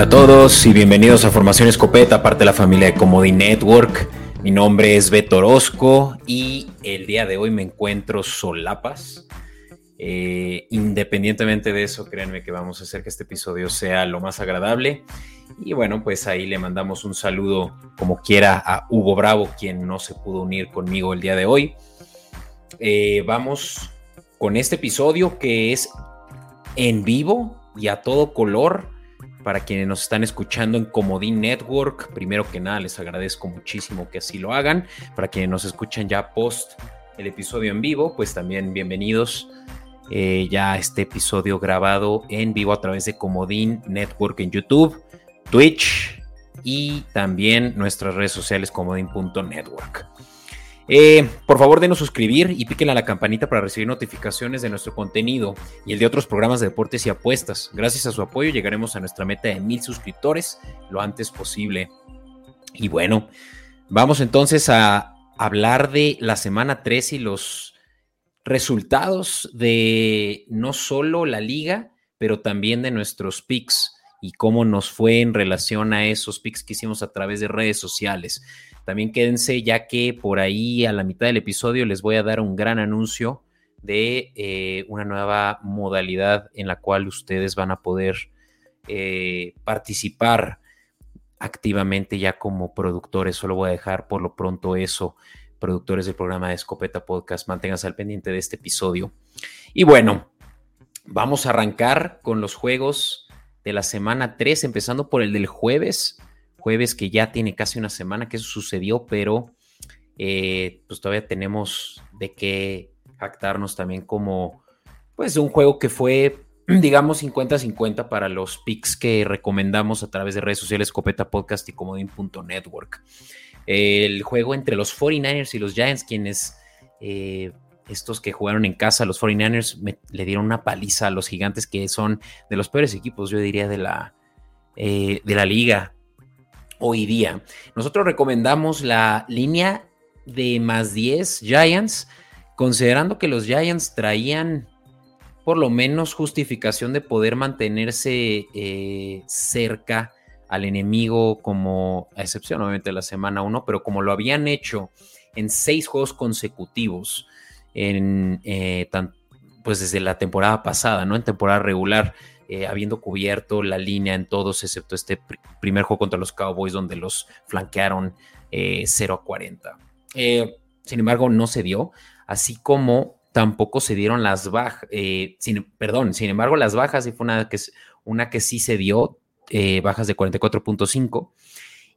Hola a todos y bienvenidos a Formación Escopeta, parte de la familia de Comodi Network. Mi nombre es Beto Orozco y el día de hoy me encuentro solapas. Eh, independientemente de eso, créanme que vamos a hacer que este episodio sea lo más agradable. Y bueno, pues ahí le mandamos un saludo como quiera a Hugo Bravo, quien no se pudo unir conmigo el día de hoy. Eh, vamos con este episodio que es en vivo y a todo color para quienes nos están escuchando en Comodín Network, primero que nada les agradezco muchísimo que así lo hagan. Para quienes nos escuchan ya post el episodio en vivo, pues también bienvenidos eh, ya a este episodio grabado en vivo a través de Comodín Network en YouTube, Twitch y también nuestras redes sociales comodín.network. Eh, por favor, denos suscribir y piquen a la campanita para recibir notificaciones de nuestro contenido y el de otros programas de deportes y apuestas. Gracias a su apoyo llegaremos a nuestra meta de mil suscriptores lo antes posible. Y bueno, vamos entonces a hablar de la semana 3 y los resultados de no solo la liga, pero también de nuestros picks y cómo nos fue en relación a esos picks que hicimos a través de redes sociales. También quédense ya que por ahí a la mitad del episodio les voy a dar un gran anuncio de eh, una nueva modalidad en la cual ustedes van a poder eh, participar activamente ya como productores. Solo voy a dejar por lo pronto eso, productores del programa de Escopeta Podcast. Manténganse al pendiente de este episodio. Y bueno, vamos a arrancar con los juegos de la semana 3, empezando por el del jueves jueves que ya tiene casi una semana que eso sucedió, pero eh, pues todavía tenemos de qué jactarnos también como pues un juego que fue digamos 50-50 para los picks que recomendamos a través de redes sociales Copeta Podcast y Comodín.network. El juego entre los 49ers y los Giants, quienes eh, estos que jugaron en casa, los 49ers, le dieron una paliza a los gigantes que son de los peores equipos, yo diría, de la, eh, de la liga hoy día. Nosotros recomendamos la línea de más 10 Giants, considerando que los Giants traían por lo menos justificación de poder mantenerse eh, cerca al enemigo como, a excepción obviamente de la semana 1, pero como lo habían hecho en seis juegos consecutivos, en, eh, pues desde la temporada pasada, ¿no? En temporada regular, eh, habiendo cubierto la línea en todos, excepto este primer juego contra los Cowboys, donde los flanquearon 0 eh, a 40. Eh, sin embargo, no se dio, así como tampoco se dieron las bajas, perdón, sin embargo, las bajas, y fue una que, una que sí se dio, bajas de 44.5,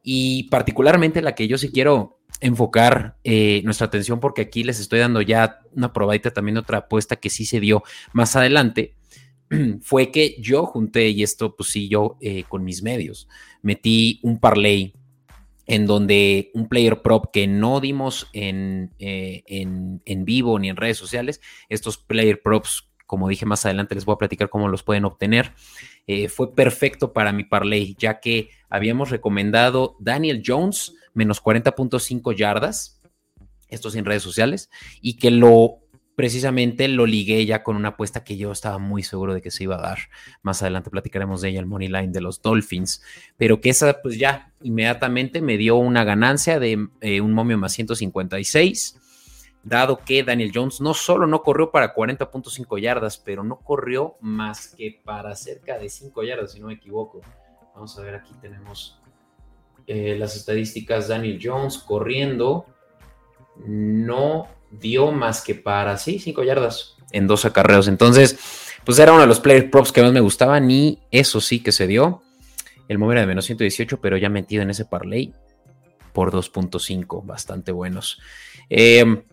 y particularmente la que yo sí quiero enfocar nuestra atención porque aquí les estoy dando ya una probadita también otra apuesta que sí se dio más adelante fue que yo junté, y esto pues sí, yo eh, con mis medios, metí un parlay en donde un player prop que no dimos en, eh, en, vivo ni en redes sociales, estos player props, como dije más adelante, les voy a platicar cómo los pueden obtener, eh, fue perfecto para mi parlay, ya que habíamos recomendado Daniel Jones menos 40.5 yardas, estos en redes sociales, y que lo precisamente lo ligué ya con una apuesta que yo estaba muy seguro de que se iba a dar. Más adelante platicaremos de ella, el money line de los Dolphins, pero que esa pues ya inmediatamente me dio una ganancia de eh, un momio más 156, dado que Daniel Jones no solo no corrió para 40.5 yardas, pero no corrió más que para cerca de 5 yardas, si no me equivoco. Vamos a ver, aquí tenemos eh, las estadísticas. Daniel Jones corriendo no dio más que para, sí, 5 yardas en dos acarreos. Entonces, pues era uno de los player props que más me gustaban y eso sí que se dio. El móvil de menos 118, pero ya metido en ese parlay por 2.5, bastante buenos. Em,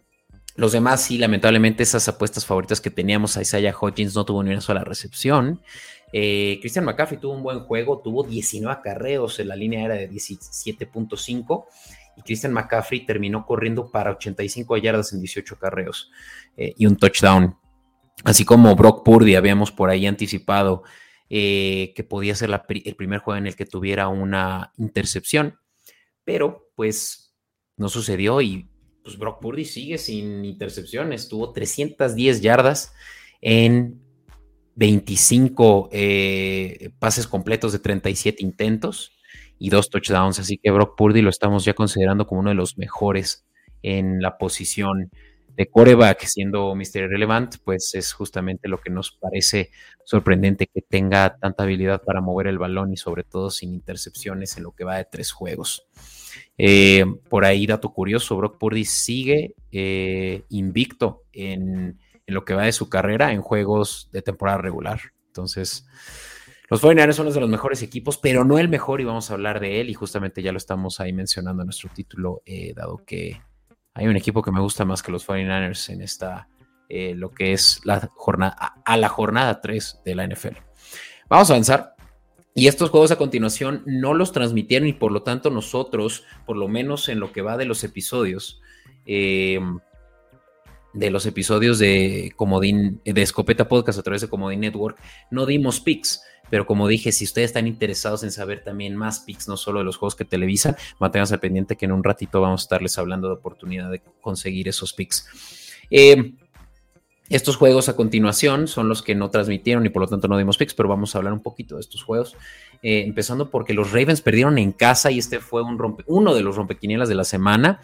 los demás, sí, lamentablemente, esas apuestas favoritas que teníamos, a Isaiah Hodgins no tuvo ni una sola recepción. Eh, Christian McCaffrey tuvo un buen juego, tuvo 19 acarreos, en la línea era de 17.5 y Christian McCaffrey terminó corriendo para 85 yardas en 18 carreos eh, y un touchdown. Así como Brock Purdy habíamos por ahí anticipado eh, que podía ser el primer juego en el que tuviera una intercepción, pero pues no sucedió y pues Brock Purdy sigue sin intercepciones, tuvo 310 yardas en 25 eh, pases completos de 37 intentos y dos touchdowns. Así que Brock Purdy lo estamos ya considerando como uno de los mejores en la posición de coreback, siendo Mr. Relevant, pues es justamente lo que nos parece sorprendente que tenga tanta habilidad para mover el balón y sobre todo sin intercepciones en lo que va de tres juegos. Eh, por ahí, dato curioso, Brock Purdy sigue eh, invicto en, lo que va de su carrera en juegos de temporada regular. Entonces, los 49ers son uno de los mejores equipos, pero no el mejor y vamos a hablar de él y justamente ya lo estamos ahí mencionando en nuestro título, eh, dado que hay un equipo que me gusta más que los 49ers en esta, eh, lo que es la jornada, a, la jornada 3 de la NFL. Vamos a avanzar. Y estos juegos a continuación no los transmitieron y por lo tanto nosotros, por lo menos en lo que va de los episodios, em, de los episodios de Comodín, de Escopeta Podcast a través de Comodín Network, no dimos picks. Pero como dije, si ustedes están interesados en saber también más picks, no solo de los juegos que televisa, manténganse pendiente que en un ratito vamos a estarles hablando de oportunidad de conseguir esos picks. Eh, estos juegos a continuación son los que no transmitieron y por lo tanto no dimos picks, pero vamos a hablar un poquito de estos juegos. Eh, empezando porque los Ravens perdieron en casa y este fue un rompe, uno de los rompequinielas de la semana.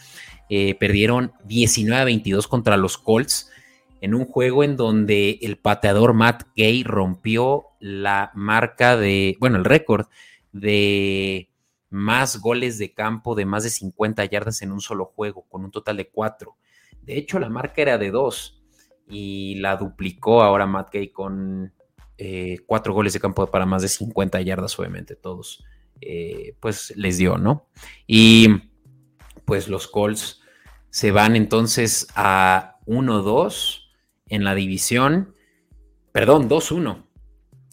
Eh, perdieron 19 a 22 contra los Colts en un juego en donde el pateador Matt Gay rompió la marca de, bueno, el récord de más goles de campo de más de 50 yardas en un solo juego, con un total de cuatro. De hecho, la marca era de dos y la duplicó ahora Matt Gay con eh, cuatro goles de campo para más de 50 yardas, obviamente, todos, eh, pues les dio, ¿no? Y pues los Colts se van entonces a 1-2 en la división, perdón, 2-1.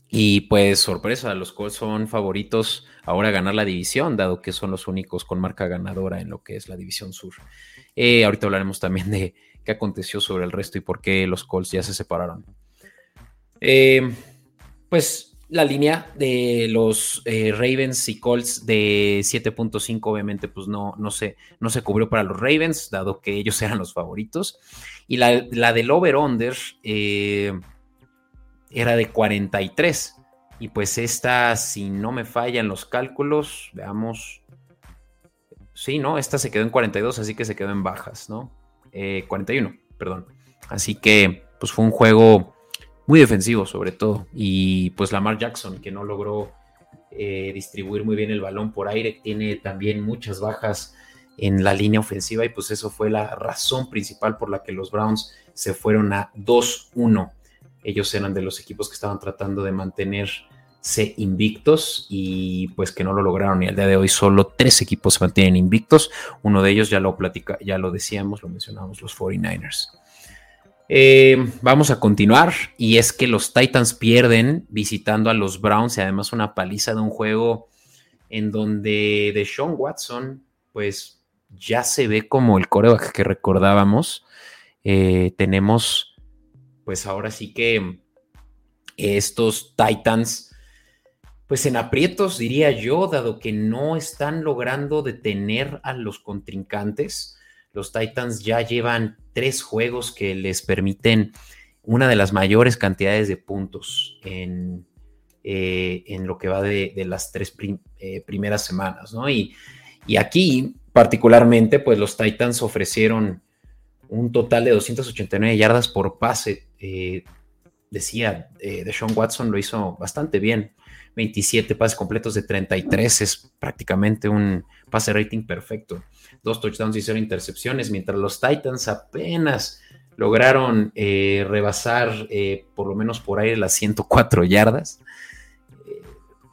Y pues sorpresa, los Colts son favoritos ahora a ganar la división, dado que son los únicos con marca ganadora en lo que es la división sur. Eh, ahorita hablaremos también de qué aconteció sobre el resto y por qué los Colts ya se separaron. Eh, pues la línea de los eh, Ravens y Colts de 7.5 obviamente pues no, no, se, no se cubrió para los Ravens, dado que ellos eran los favoritos. Y la, la del over-under eh, era de 43. Y pues esta, si no me fallan los cálculos, veamos. Sí, ¿no? Esta se quedó en 42, así que se quedó en bajas, ¿no? 41, eh, perdón. Así que pues fue un juego muy defensivo sobre todo. Y pues Lamar Jackson, que no logró eh, distribuir muy bien el balón por aire, tiene también muchas bajas en la línea ofensiva y pues eso fue la razón principal por la que los Browns se fueron a 2-1. Ellos eran de los equipos que estaban tratando de mantenerse invictos y pues que no lo lograron y al día de hoy solo tres equipos se mantienen invictos. Uno de ellos ya lo platica, ya lo decíamos, lo mencionamos, los 49ers. Eh, vamos a continuar y es que los Titans pierden visitando a los Browns y además una paliza de un juego en donde Deshaun Watson pues ya se ve como el coreback que recordábamos. Eh, tenemos, pues ahora sí que estos Titans, pues en aprietos diría yo, dado que no están logrando detener a los contrincantes. Los Titans ya llevan tres juegos que les permiten una de las mayores cantidades de puntos en, eh, en lo que va de, las tres eh, primeras semanas, ¿no? Y, y aquí Particularmente, pues los Titans ofrecieron un total de 289 yardas por pase. Eh, decía, eh, Deshaun Watson lo hizo bastante bien. 27 pases completos de 33 es prácticamente un pase rating perfecto. Dos touchdowns y cero intercepciones, mientras los Titans apenas lograron eh, rebasar por lo menos por aire las 104 yardas.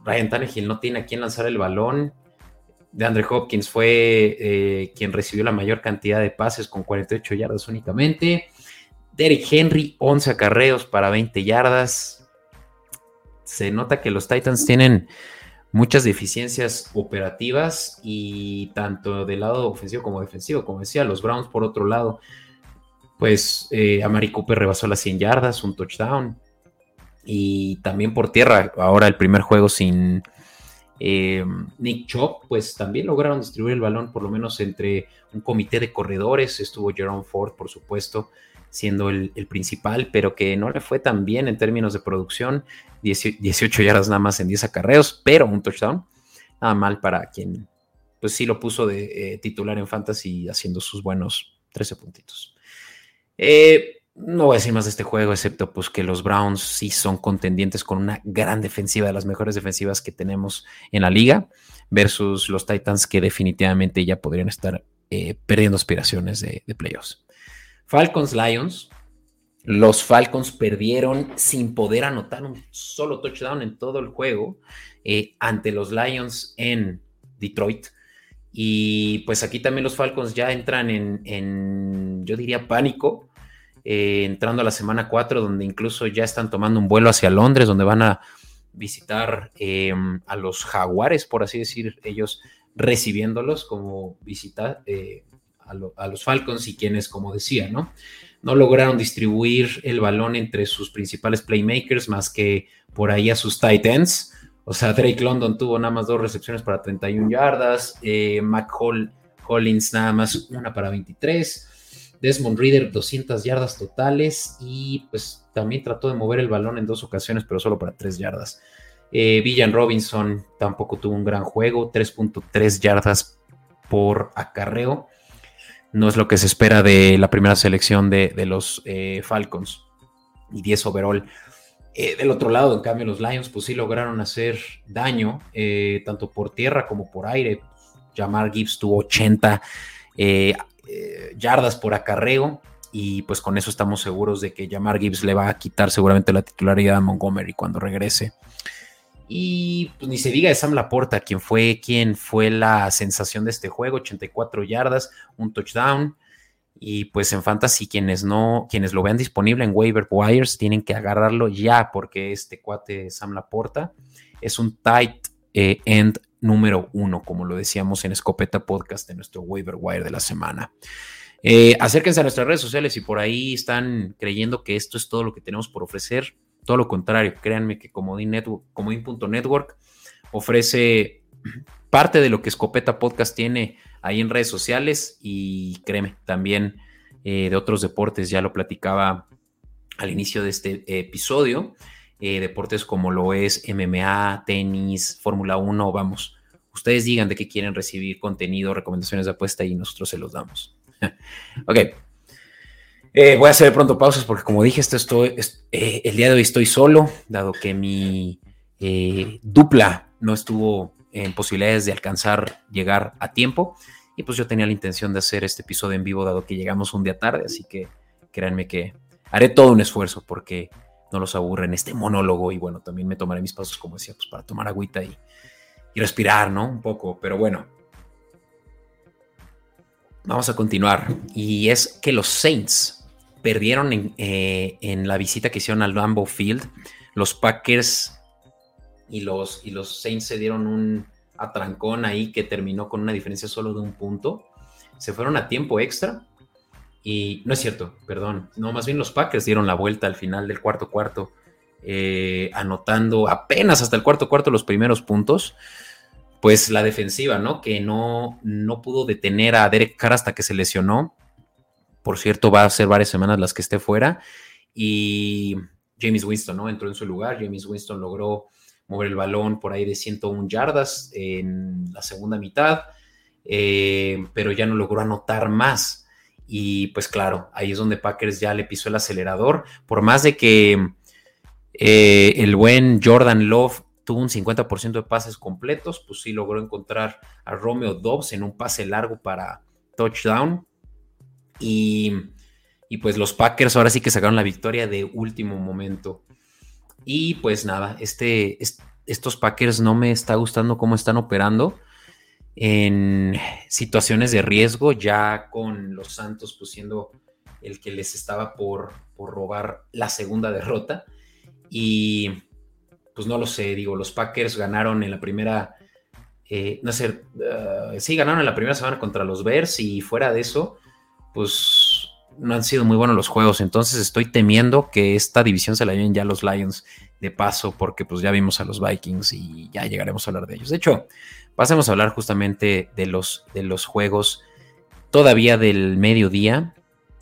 Ryan Tannehill no tiene a quién lanzar el balón de Andre Hopkins fue eh, quien recibió la mayor cantidad de pases con 48 yardas únicamente. Derek Henry, 11 acarreos para 20 yardas. Se nota que los Titans tienen muchas deficiencias operativas y tanto del lado ofensivo como defensivo. Como decía, los Browns por otro lado, pues eh, Amari Cooper rebasó las 100 yardas, un touchdown. Y también por tierra, ahora el primer juego sin, Eh, Nick Chop, pues también lograron distribuir el balón por lo menos entre un comité de corredores. Estuvo Jerome Ford, por supuesto, siendo el, principal, pero que no le fue tan bien en términos de producción. 18 yardas nada más en 10 acarreos, pero un touchdown. Nada mal para quien, pues sí lo puso de eh, titular en Fantasy haciendo sus buenos 13 puntitos. Eh, no voy a decir más de este juego, excepto pues que los Browns sí son contendientes con una gran defensiva, de las mejores defensivas que tenemos en la liga, versus los Titans que definitivamente ya podrían estar eh, perdiendo aspiraciones de, playoffs. Falcons Lions. Los Falcons perdieron sin poder anotar un solo touchdown en todo el juego eh, ante los Lions en Detroit. Y pues aquí también los Falcons ya entran en yo diría, pánico eh, entrando a la semana 4, donde incluso ya están tomando un vuelo hacia Londres, donde van a visitar eh, a los jaguares, por así decir, ellos recibiéndolos como visita eh, a, los Falcons y quienes, como decía, ¿no? No lograron distribuir el balón entre sus principales playmakers más que por ahí a sus tight ends. O sea, Drake London tuvo nada más dos recepciones para 31 yardas, Mac Collins nada más una para 23. Desmond Reader 200 yardas totales y pues también trató de mover el balón en dos ocasiones, pero solo para 3 yardas. Eh, Villan Robinson tampoco tuvo un gran juego, 3.3 yardas por acarreo. No es lo que se espera de la primera selección de, los eh, Falcons y 10 overall. Eh, del otro lado, en cambio, los Lions pues sí lograron hacer daño, tanto por tierra como por aire. Jamar Gibbs tuvo 80 eh, yardas por acarreo y pues con eso estamos seguros de que Jamar Gibbs le va a quitar seguramente la titularidad a Montgomery cuando regrese. Y pues ni se diga de Sam Laporta, quien fue, quien fue la sensación de este juego, 84 yardas, un touchdown. Y pues en Fantasy, quienes no, quienes lo vean disponible en waiver wires, tienen que agarrarlo ya, porque este cuate Sam Laporta es un tight eh, end número uno, como lo decíamos en Escopeta Podcast de nuestro waiver wire de la semana. Eh, acérquense a nuestras redes sociales y por ahí están creyendo que esto es todo lo que tenemos por ofrecer. Todo lo contrario, créanme que Network, Comodín.network ofrece parte de lo que Escopeta Podcast tiene ahí en redes sociales y créeme, también eh, de otros deportes, ya lo platicaba al inicio de este episodio. Eh, deportes como lo es MMA, tenis, Fórmula 1, vamos, ustedes digan de qué quieren recibir contenido, recomendaciones de apuesta y nosotros se los damos. ok. Eh, voy a hacer pronto pausas porque como dije, esto estoy, eh, el día de hoy estoy solo, dado que mi dupla no estuvo en posibilidades de alcanzar llegar a tiempo. Y pues yo tenía la intención de hacer este episodio en vivo, dado que llegamos un día tarde, así que créanme que haré todo un esfuerzo porque no los aburre en este monólogo y bueno, también me tomaré mis pasos, como decía, pues para tomar agüita y, respirar, ¿no? Un poco, pero bueno. Vamos a continuar. Y es que los Saints perdieron en, eh, la visita que hicieron al Lambeau Field. Los Packers y los, y los Saints se dieron un atrancón ahí que terminó con una diferencia solo de un punto. Se fueron a tiempo extra y no es cierto, perdón. No, más bien los Packers dieron la vuelta al final del cuarto cuarto, eh, anotando apenas hasta el cuarto cuarto los primeros puntos. Pues la defensiva, ¿no? Que no, no pudo detener a Derek Carr hasta que se lesionó. Por cierto, va a ser varias semanas las que esté fuera. Y James Winston, ¿no? Entró en su lugar. James Winston logró mover el balón por ahí de 101 yardas en la segunda mitad, eh, pero ya no logró anotar más. Y pues claro, ahí es donde Packers ya le pisó el acelerador. Por más de que eh, el buen Jordan Love tuvo un 50% de pases completos, pues sí logró encontrar a Romeo Dobbs en un pase largo para touchdown. Y, pues los Packers ahora sí que sacaron la victoria de último momento. Y pues nada, este, estos Packers no me está gustando cómo están operando en situaciones de riesgo, ya con los Santos pues siendo el que les estaba por, robar la segunda derrota. Y pues no lo sé, digo, los Packers ganaron en la primera, eh, no sé, uh, sí, ganaron en la primera semana contra los Bears y fuera de eso, pues no han sido muy buenos los juegos. Entonces estoy temiendo que esta división se la lleven ya los Lions, de paso porque pues ya vimos a los Vikings y ya llegaremos a hablar de ellos. De hecho, pasemos a hablar justamente de los, de los juegos todavía del mediodía,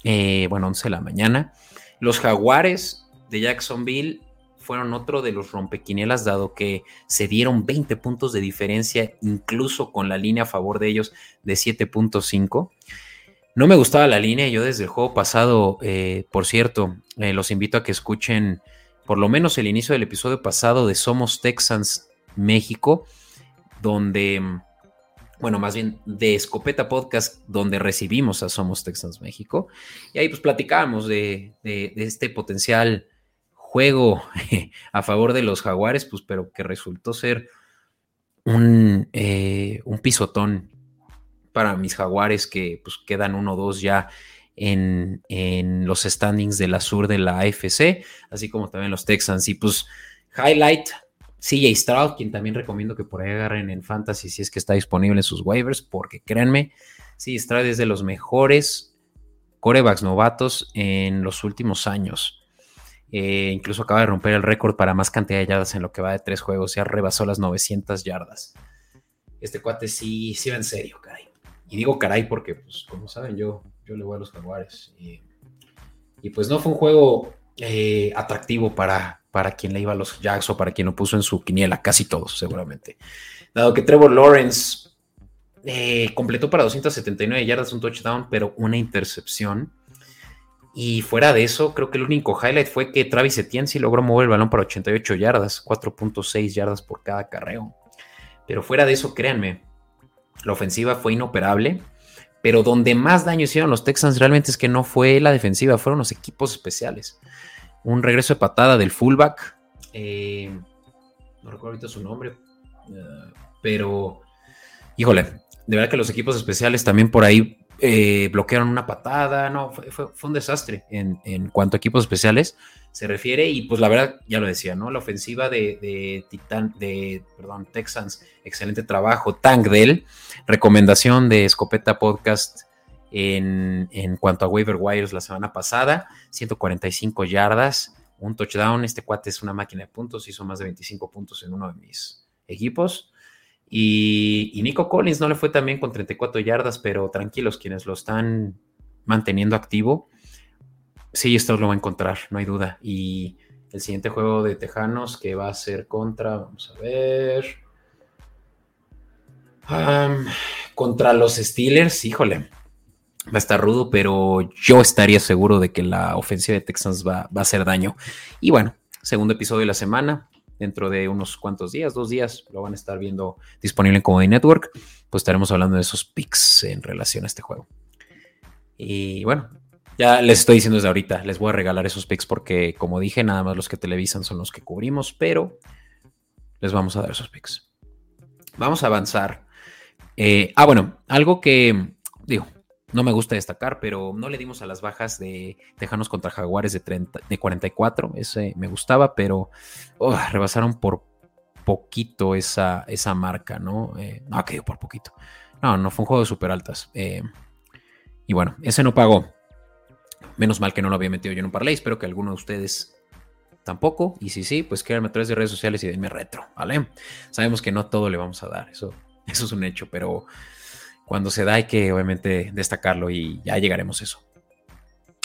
eh, bueno, 11 de la mañana. Los Jaguares de Jacksonville fueron otro de los rompequinielas, dado que se dieron 20 puntos de diferencia, incluso con la línea a favor de ellos de 7.5. No me gustaba la línea, yo desde el juego pasado, eh, por cierto, eh, los invito a que escuchen por lo menos el inicio del episodio pasado de Somos Texans México, donde, bueno, más bien de Escopeta Podcast, donde recibimos a Somos Texans México. Y ahí pues platicábamos de, este potencial juego a favor de los jaguares, pues, pero que resultó ser un, eh, un pisotón para mis jaguares que pues, quedan 1-2 ya en, en, los standings de la sur de la AFC, así como también los Texans. Y pues, highlight, CJ Stroud, quien también recomiendo que por ahí agarren en Fantasy si es que está disponible en sus waivers, porque créanme, CJ Stroud es de los mejores corebacks novatos en los últimos años. Eh, incluso acaba de romper el récord para más cantidad de yardas en lo que va de tres juegos. Ya rebasó las 900 yardas. Este cuate sí, sí va en serio, caray. Y digo caray porque, pues, como saben, yo, yo le voy a los jaguares. Y, pues no fue un juego eh, atractivo para, para quien le iba a los Jacks o para quien lo puso en su quiniela. Casi todos, seguramente. Dado que Trevor Lawrence eh, completó para 279 yardas un touchdown, pero una intercepción. Y fuera de eso, creo que el único highlight fue que Travis Etienne logró mover el balón para 88 yardas, 4.6 yardas por cada carreo. Pero fuera de eso, créanme, la ofensiva fue inoperable. Pero donde más daño hicieron los Texans realmente es que no fue la defensiva, fueron los equipos especiales. Un regreso de patada del fullback. Eh, no recuerdo ahorita su nombre. Eh, pero, híjole, de verdad que los equipos especiales también por ahí eh, bloquearon una patada, no, fue, un desastre en, cuanto a equipos especiales se refiere y pues la verdad, ya lo decía, ¿no? La ofensiva de, de Titan, de, perdón, Texans, excelente trabajo, Tank Dell, recomendación de Escopeta Podcast en, en cuanto a waiver wires la semana pasada, 145 yardas, un touchdown, este cuate es una máquina de puntos, hizo más de 25 puntos en uno de mis equipos. Y, Nico Collins no le fue también con 34 yardas, pero tranquilos, quienes lo están manteniendo activo, sí, esto lo va a encontrar, no hay duda. Y el siguiente juego de Tejanos que va a ser contra, vamos a ver, contra los Steelers, híjole, va a estar rudo, pero yo estaría seguro de que la ofensiva de Texans va, va a hacer daño. Y bueno, segundo episodio de la semana, dentro de unos cuantos días, dos días, lo van a estar viendo disponible en Comedy Network, pues estaremos hablando de esos picks en relación a este juego. Y bueno, ya les estoy diciendo desde ahorita, les voy a regalar esos picks porque, como dije, nada más los que televisan son los que cubrimos, pero les vamos a dar esos picks. Vamos a avanzar. Eh, ah, bueno, algo que, digo, no me gusta destacar, pero no le dimos a las bajas de Tejanos contra Jaguares de, 30, de 44. Ese me gustaba, pero rebasaron por poquito esa, esa marca, ¿no? Eh, no, que por poquito. No, no fue un juego de super altas. Eh, y bueno, ese no pagó. Menos mal que no lo había metido yo en un parlay. Espero que alguno de ustedes tampoco. Y si sí, pues créanme a través de redes sociales y denme retro, ¿vale? Sabemos que no todo le vamos a dar. Eso, eso es un hecho, pero cuando se da hay que obviamente destacarlo y ya llegaremos a eso.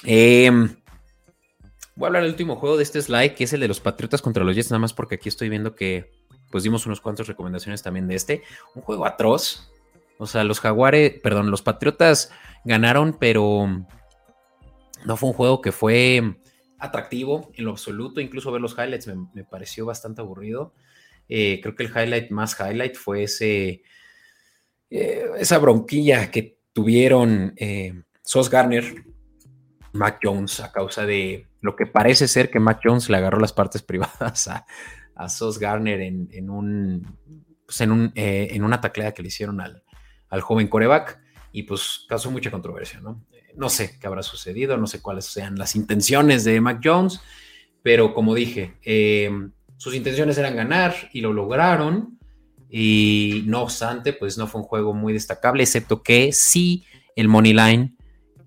Em, voy a hablar del último juego de este slide, que es el de los Patriotas contra los Jets, nada más porque aquí estoy viendo que pues dimos unos cuantos recomendaciones también de este. Un juego atroz. O sea, los Jaguares, perdón, los Patriotas ganaron, pero no fue un juego que fue atractivo en lo absoluto. Incluso ver los highlights me, pareció bastante aburrido. Eh, creo que el highlight más highlight fue ese eh, esa bronquilla que tuvieron eh, Sos Garner, Mac Jones, a causa de lo que parece ser que Mac Jones le agarró las partes privadas a, Sos Garner en, un, pues en, un eh, en una tacleada que le hicieron al, al joven coreback y pues causó mucha controversia, ¿no? No sé qué habrá sucedido, no sé cuáles sean las intenciones de Mac Jones, pero como dije, sus intenciones eran ganar y lo lograron. Y no obstante, pues no fue un juego muy destacable, excepto que sí el money line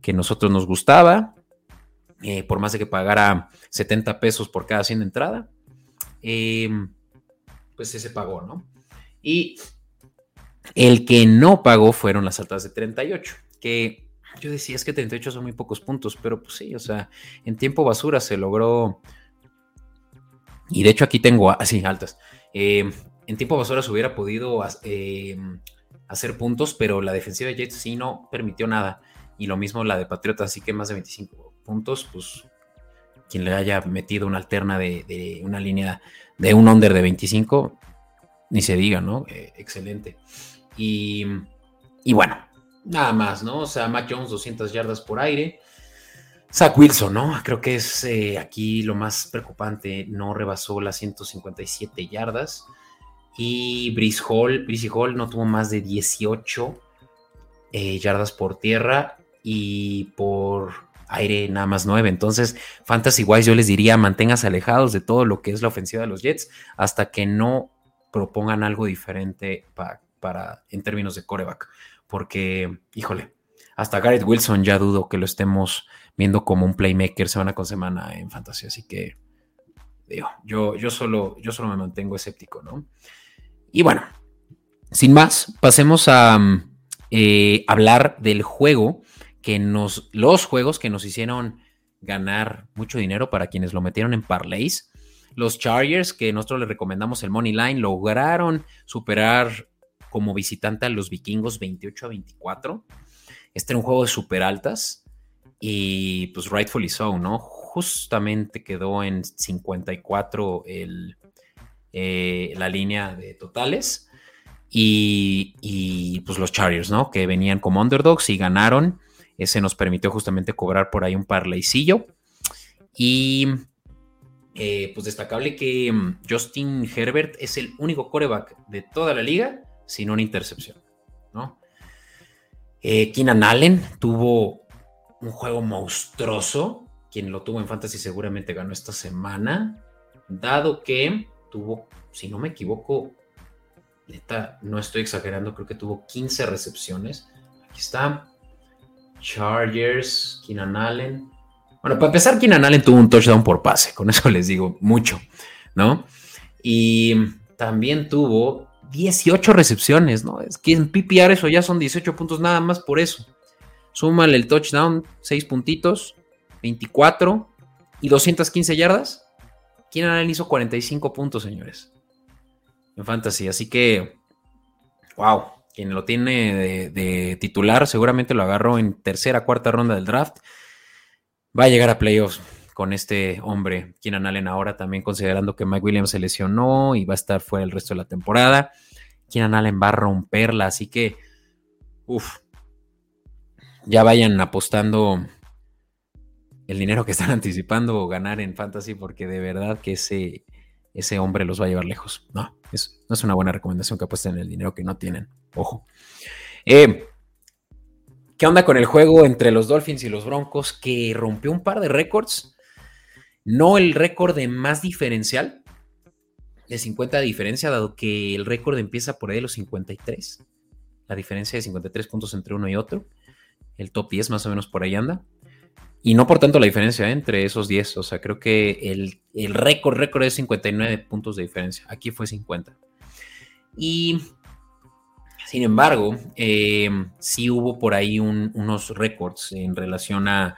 que nosotros nos gustaba, eh, por más de que pagara 70 pesos por cada 100 de entrada, em, pues ese pagó, ¿no? Y el que no pagó fueron las altas de 38, que yo decía es que 38 son muy pocos puntos, pero pues sí, o sea, en tiempo basura se logró. Y de hecho aquí tengo así, altas. Em, en tiempo basura se hubiera podido em, hacer puntos, pero la defensiva de Jets sí no permitió nada. Y lo mismo la de Patriotas, así que más de 25 puntos, pues quien le haya metido una alterna de, una línea de un under de 25, ni se diga, ¿no? Eh, excelente. Y, bueno, nada más, ¿no? O sea, Mac Jones 200 yardas por aire. Zach Wilson, ¿no? Creo que es eh, aquí lo más preocupante, no rebasó las 157 yardas. Y Brice Hall, no tuvo más de 18 eh, yardas por tierra y por aire nada más 9. Entonces, Fantasy Wise yo les diría, manténgase alejados de todo lo que es la ofensiva de los Jets hasta que no propongan algo diferente para, en términos de coreback. Porque, híjole, hasta Garrett Wilson ya dudo que lo estemos viendo como un playmaker semana con semana en Fantasy. Así que, digo, yo, yo, solo, yo solo me mantengo escéptico, ¿no? Y bueno, sin más, pasemos a eh, hablar del juego que nos, los juegos que nos hicieron ganar mucho dinero para quienes lo metieron en parlays. Los Chargers, que nosotros les recomendamos el Money Line, lograron superar como visitante a los vikingos 28 a 24. Este era un juego de super altas y pues rightfully so, ¿no? Justamente quedó en 54 el, eh, la línea de totales. Y, pues los Chargers, ¿no? Que venían como underdogs y ganaron. Ese nos permitió justamente cobrar por ahí un parlaycillo. Y eh, pues destacable que mm, Justin Herbert es el único coreback de toda la liga sin una intercepción, ¿no? Eh, Keenan Allen tuvo un juego monstruoso. Quien lo tuvo en Fantasy seguramente ganó esta semana, dado que tuvo, si no me equivoco, neta, no estoy exagerando, creo que tuvo 15 recepciones. Aquí está. Chargers, Keenan Allen. Bueno, para empezar, Keenan Allen tuvo un touchdown por pase, con eso les digo mucho, ¿no? Y también tuvo 18 recepciones, ¿no? Es que en PPR eso ya son 18 puntos nada más por eso. Súmale el touchdown, 6 puntitos, 24 y 215 yardas. Keenan Allen hizo 45 puntos, señores. En fantasy. Así que, wow. Quien lo tiene de, titular seguramente lo agarró en tercera, cuarta ronda del draft. Va a llegar a playoffs con este hombre, Keenan Allen ahora también considerando que Mike Williams se lesionó y va a estar fuera el resto de la temporada. Keenan Allen va a romperla, así que, uff, ya vayan apostando el dinero que están anticipando ganar en fantasy, porque de verdad que ese, ese hombre los va a llevar lejos. No, es, no es una buena recomendación que apuesten el dinero que no tienen. Ojo. Eh, ¿Qué onda con el juego entre los Dolphins y los Broncos que rompió un par de récords? No el récord de más diferencial, de 50 de diferencia, dado que el récord empieza por ahí de los 53. La diferencia de 53 puntos entre uno y otro. El top 10 más o menos por ahí anda. Y no por tanto la diferencia entre esos 10. O sea, creo que el, récord, récord es 59 puntos de diferencia. Aquí fue 50. Y sin embargo, eh, sí hubo por ahí unos récords en relación a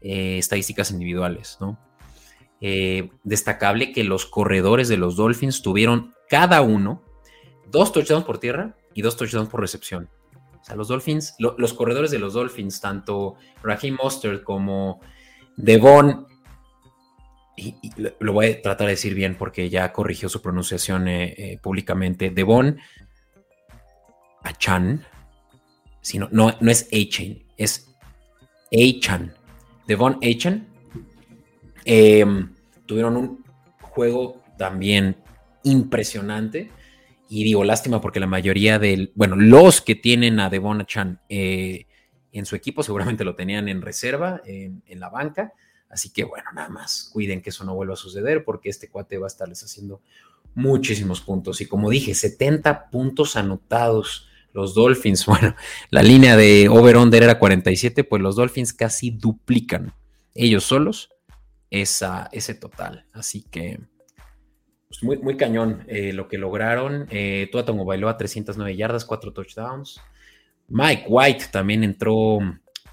eh, estadísticas individuales, ¿no? Eh, destacable que los corredores de los Dolphins tuvieron cada uno dos touchdowns por tierra y dos touchdowns por recepción. O sea, los Dolphins, los corredores de los Dolphins, tanto Raheem Mostert como Devon, y, lo voy a tratar de decir bien porque ya corrigió su pronunciación eh, eh, públicamente, Devon Achan, sino, no, no es Achan, es Achan. Devon Achan em, tuvieron un juego también impresionante y digo, lástima porque la mayoría del, bueno, los que tienen a Devon Chan eh, en su equipo seguramente lo tenían en reserva, en, la banca. Así que bueno, nada más cuiden que eso no vuelva a suceder porque este cuate va a estarles haciendo muchísimos puntos. Y como dije, 70 puntos anotados los Dolphins. Bueno, la línea de over-under era 47, pues los Dolphins casi duplican ellos solos esa, ese total. Así que pues muy, muy cañón eh, lo que lograron. Eh, Tongo bailó a 309 yardas, 4 touchdowns. Mike White también entró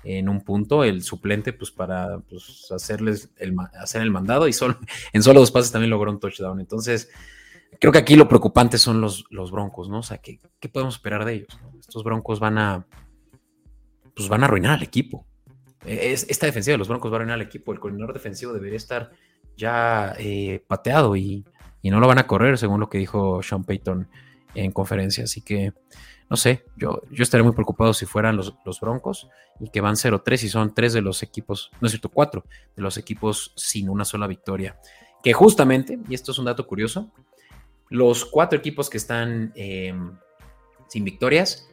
en un punto, el suplente, pues para pues, hacerles el, hacer el mandado y solo, en solo dos pases también logró un touchdown. Entonces, creo que aquí lo preocupante son los, los Broncos, ¿no? O sea, ¿qué, qué podemos esperar de ellos? Estos Broncos van a, pues van a arruinar al equipo. E, es, esta defensiva de los Broncos va a arruinar al equipo. El coordinador defensivo debería estar ya eh, pateado y, y, no lo van a correr, según lo que dijo Sean Payton en conferencia. Así que, no sé, yo, yo estaría muy preocupado si fueran los, los Broncos y que van 0-3 y son tres de los equipos, no es cierto, cuatro de los equipos sin una sola victoria. Que justamente, y esto es un dato curioso, los cuatro equipos que están eh, sin victorias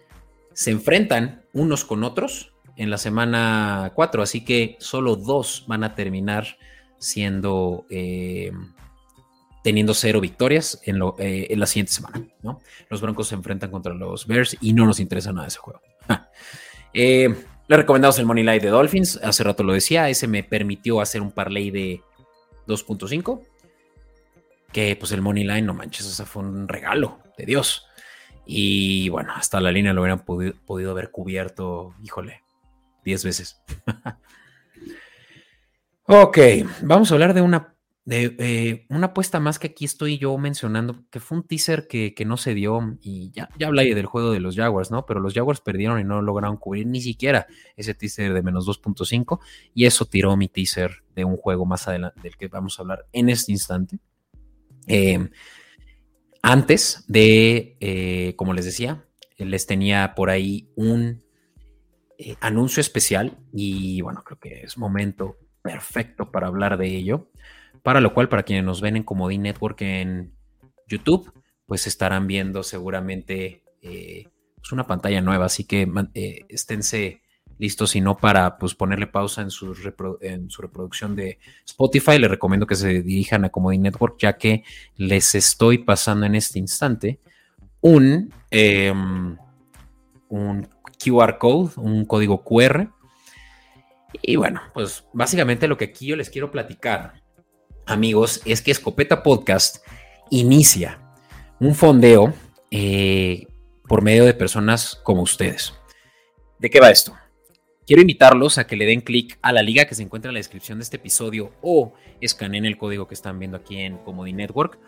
se enfrentan unos con otros en la semana 4, así que solo dos van a terminar siendo eh, teniendo cero victorias en, eh, la siguiente semana. Los Broncos se enfrentan contra los Bears y no nos interesa nada ese juego. eh, le recomendamos el Money Line de Dolphins, hace rato lo decía, ese me permitió hacer un parlay de 2.5, que pues el Money Line, no manches, ese fue un regalo de Dios. Y bueno, hasta la línea lo hubieran podido, podido haber cubierto, híjole, 10 veces. ok, vamos a hablar de una, de, eh, una apuesta más que aquí estoy yo mencionando, que fue un teaser que, que no se dio, y ya, ya hablé del juego de los Jaguars, ¿no? Pero los Jaguars perdieron y no lograron cubrir ni siquiera ese teaser de menos 2.5, y eso tiró mi teaser de un juego más adelante, del que vamos a hablar en este instante. Eh, antes de, eh, como les decía, les tenía por ahí un eh, anuncio especial y bueno, creo que es momento perfecto para hablar de ello. Para lo cual, para quienes nos ven en Comodín Network en YouTube, pues estarán viendo seguramente eh, pues una pantalla nueva, así que esténse listo, si no para pues, ponerle pausa en su, reproducción de Spotify, les recomiendo que se dirijan a Comedy Network, ya que les estoy pasando en este instante un, em, un QR code, un código QR. Y bueno, pues básicamente lo que aquí yo les quiero platicar, amigos, es que Escopeta Podcast inicia un fondeo eh, por medio de personas como ustedes. ¿De qué va esto? Quiero invitarlos a que le den clic a la liga que se encuentra en la descripción de este episodio o escaneen el código que están viendo aquí en Comedy Network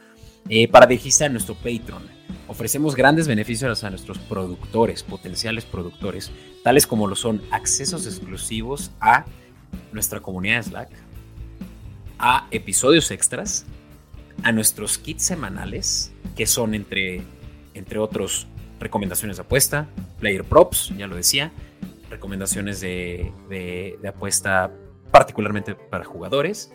eh, para dirigirse a nuestro Patreon. Ofrecemos grandes beneficios a nuestros productores, potenciales productores, tales como lo son accesos exclusivos a nuestra comunidad de Slack, a episodios extras, a nuestros kits semanales, que son entre, entre otros recomendaciones de apuesta, player props, ya lo decía, recomendaciones de, apuesta particularmente para jugadores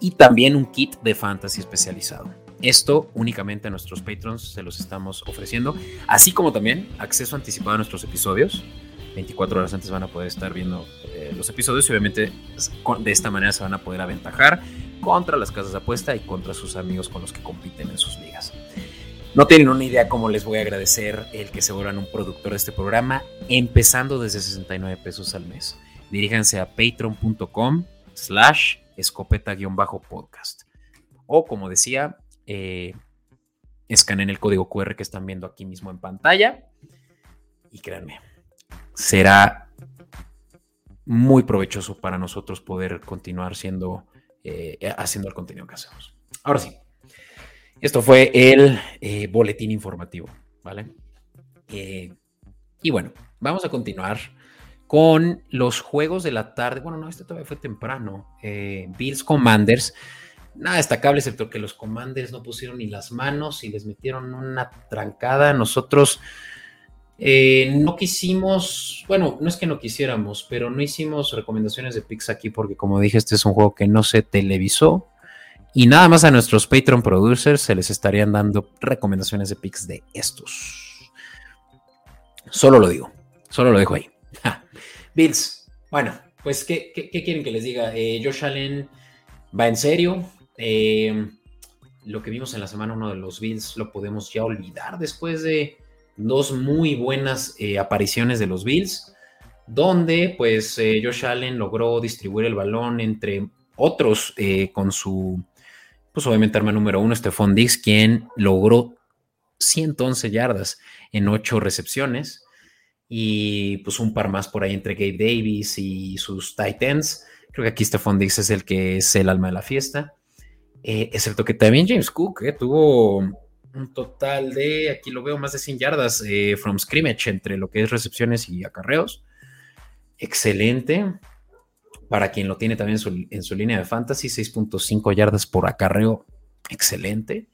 y también un kit de fantasy especializado. Esto únicamente a nuestros patrons se los estamos ofreciendo, así como también acceso anticipado a nuestros episodios. 24 horas antes van a poder estar viendo eh, los episodios y obviamente de esta manera se van a poder aventajar contra las casas de apuesta y contra sus amigos con los que compiten en sus ligas. No tienen una idea cómo les voy a agradecer el que se vuelvan un productor de este programa, empezando desde 69 pesos al mes. Diríjanse a patreon.com slash escopeta-podcast. O como decía, eh, escaneen el código QR que están viendo aquí mismo en pantalla. Y créanme, será muy provechoso para nosotros poder continuar siendo, eh, haciendo el contenido que hacemos. Ahora sí, esto fue el eh, boletín informativo, ¿vale? Eh, y bueno, vamos a continuar con los juegos de la tarde. Bueno, no, este todavía fue temprano. Eh, Bills Commanders. Nada destacable, excepto que los Commanders no pusieron ni las manos y les metieron una trancada. Nosotros no quisimos, bueno, no es que no quisiéramos, pero no hicimos recomendaciones de picks aquí porque como dije, este es un juego que no se televisó. Y nada más a nuestros Patreon producers se les estarían dando recomendaciones de picks de estos. Solo lo digo, solo lo dejo ahí. Bills, bueno, pues, ¿qué, quieren que les diga? Eh, Josh Allen va en serio. Eh, lo que vimos en la semana uno de los Bills lo podemos ya olvidar después de dos muy buenas eh, apariciones de los Bills, donde pues Josh Allen logró distribuir el balón entre otros con su pues obviamente arma número uno, Stephon Diggs, quien logró 111 yardas en ocho recepciones y pues un par más por ahí entre Gabe Davis y sus Titans. Creo que aquí Stephon Diggs es el que es el alma de la fiesta. Eh, excepto que también James Cook eh, tuvo un total de, aquí lo veo, más de 100 yardas eh, from scrimmage entre lo que es recepciones y acarreos. Excelente. Para quien lo tiene también en su línea de fantasy, 6.5 yardas por acarreo. Excelente.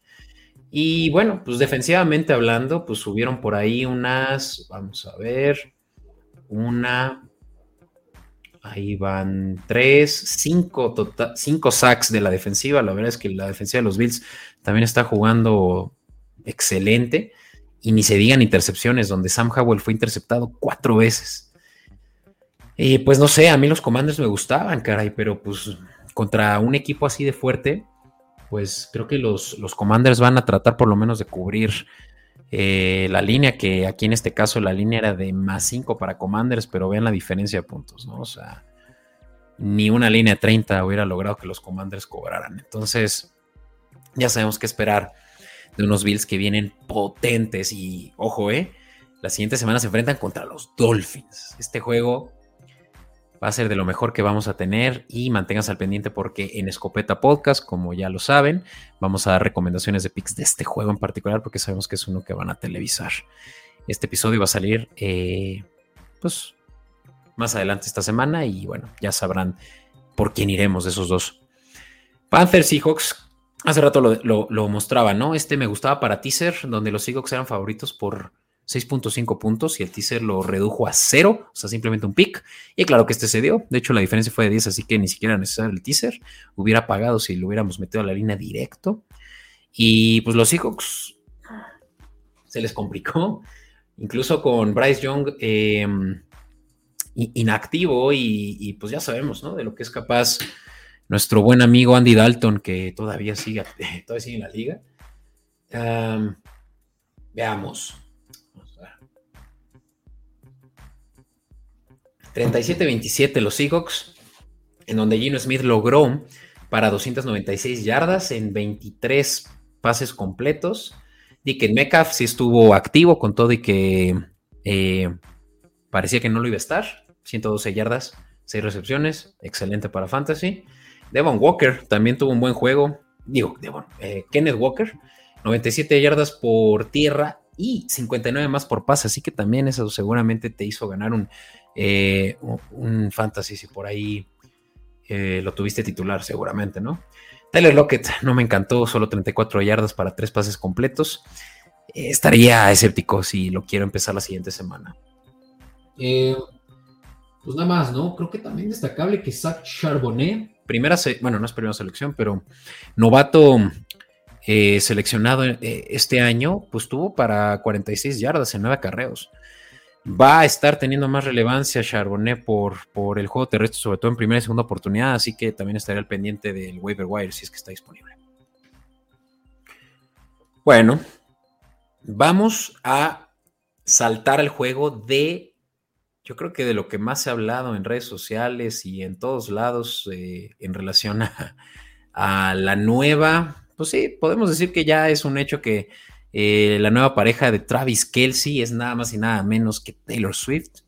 Y bueno, pues defensivamente hablando, pues subieron por ahí unas, vamos a ver, una, ahí van tres, cinco, tota, cinco sacks de la defensiva. La verdad es que la defensiva de los Bills también está jugando excelente. Y ni se digan intercepciones, donde Sam Howell fue interceptado cuatro veces. Y pues no sé, a mí los Commanders me gustaban, caray, pero pues contra un equipo así de fuerte, pues creo que los, los Commanders van a tratar por lo menos de cubrir eh, la línea, que aquí en este caso la línea era de más 5 para Commanders, pero vean la diferencia de puntos, ¿no? O sea, ni una línea 30 hubiera logrado que los Commanders cobraran. Entonces, ya sabemos qué esperar de unos Bills que vienen potentes y, ojo, ¿eh? La siguiente semana se enfrentan contra los Dolphins. Este juego va a ser de lo mejor que vamos a tener y manténganse al pendiente porque en Escopeta Podcast, como ya lo saben, vamos a dar recomendaciones de picks de este juego en particular porque sabemos que es uno que van a televisar. Este episodio va a salir eh, pues más adelante esta semana y bueno, ya sabrán por quién iremos de esos dos. Panthers Seahawks, hace rato lo, lo mostraba, ¿no? Este me gustaba para teaser, donde los Seahawks eran favoritos por 6.5 puntos y el teaser lo redujo a cero, o sea, simplemente un pick. Y claro que este se dio. De hecho, la diferencia fue de 10, así que ni siquiera necesario el teaser. Hubiera pagado si lo hubiéramos metido a la línea directo. Y pues los Seahawks se les complicó. Incluso con Bryce Young em, inactivo y, pues ya sabemos, ¿no? De lo que es capaz nuestro buen amigo Andy Dalton, que todavía sigue, todavía sigue en la liga. veamos. 37-27 los Seahawks, en donde Gino Smith logró para 296 yardas en 23 pases completos. Dick Metcalf sí estuvo activo con todo y que eh, parecía que no lo iba a estar. 112 yardas, 6 recepciones, excelente para Fantasy. Devon Walker también tuvo un buen juego. Digo, Devon, eh, Kenneth Walker, 97 yardas por tierra y 59 más por pase. Así que también eso seguramente te hizo ganar un eh, un fantasy si por ahí eh, lo tuviste titular seguramente, ¿no? Tyler Lockett no me encantó, solo 34 yardas para tres pases completos. Estaría escéptico si lo quiero empezar la siguiente semana. pues nada más, ¿no? Creo que también destacable que Zach Charbonnet, primera, bueno, no es primera selección, pero novato seleccionado este año, pues tuvo para 46 yardas en 9 carreos va a estar teniendo más relevancia Charbonnet por, por el juego terrestre, sobre todo en primera y segunda oportunidad, así que también estaré al pendiente del waiver wire si es que está disponible. Bueno, vamos a saltar al juego de, yo creo que de lo que más se ha hablado en redes sociales y en todos lados eh, en relación a, la nueva, pues sí, podemos decir que ya es un hecho que eh, la nueva pareja de Travis Kelsey es nada más y nada menos que Taylor Swift.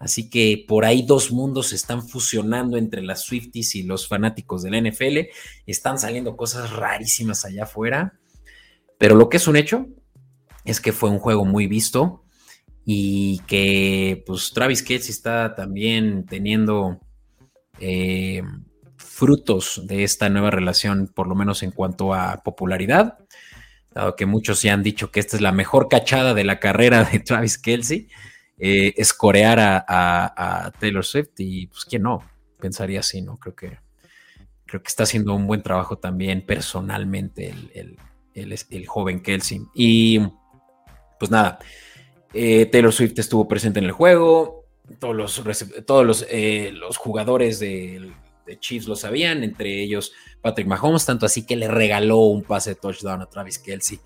Así que por ahí dos mundos se están fusionando entre las Swifties y los fanáticos de la NFL. Están saliendo cosas rarísimas allá afuera. Pero lo que es un hecho es que fue un juego muy visto y que pues Travis Kelsey está también teniendo eh, frutos de esta nueva relación, por lo menos en cuanto a popularidad dado que muchos ya han dicho que esta es la mejor cachada de la carrera de Travis Kelsey, eh, es corear a, Taylor Swift y pues quién no, pensaría así, ¿no? Creo que, creo que está haciendo un buen trabajo también personalmente el, joven Kelsey. Y pues nada, eh, Taylor Swift estuvo presente en el juego, todos eh, los jugadores de, de Chiefs lo sabían, entre ellos Patrick Mahomes, tanto así que le regaló un pase de touchdown a Travis Kelsey.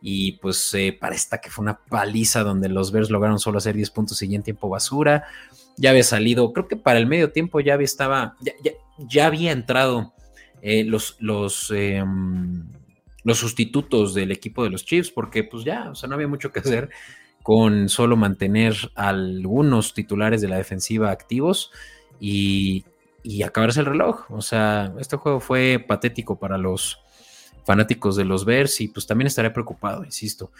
Y pues eh, para esta que fue una paliza donde los Bears lograron solo hacer 10 puntos y en tiempo basura. Ya había salido, creo que para el medio tiempo ya había ya, había entrado eh, los, los, em, los sustitutos del equipo de los Chiefs, porque pues ya, o sea, no había mucho que hacer con solo mantener algunos titulares de la defensiva activos y, acabarse el reloj. O sea, este juego fue patético para los fanáticos de los Bears y pues también estaré preocupado, insisto.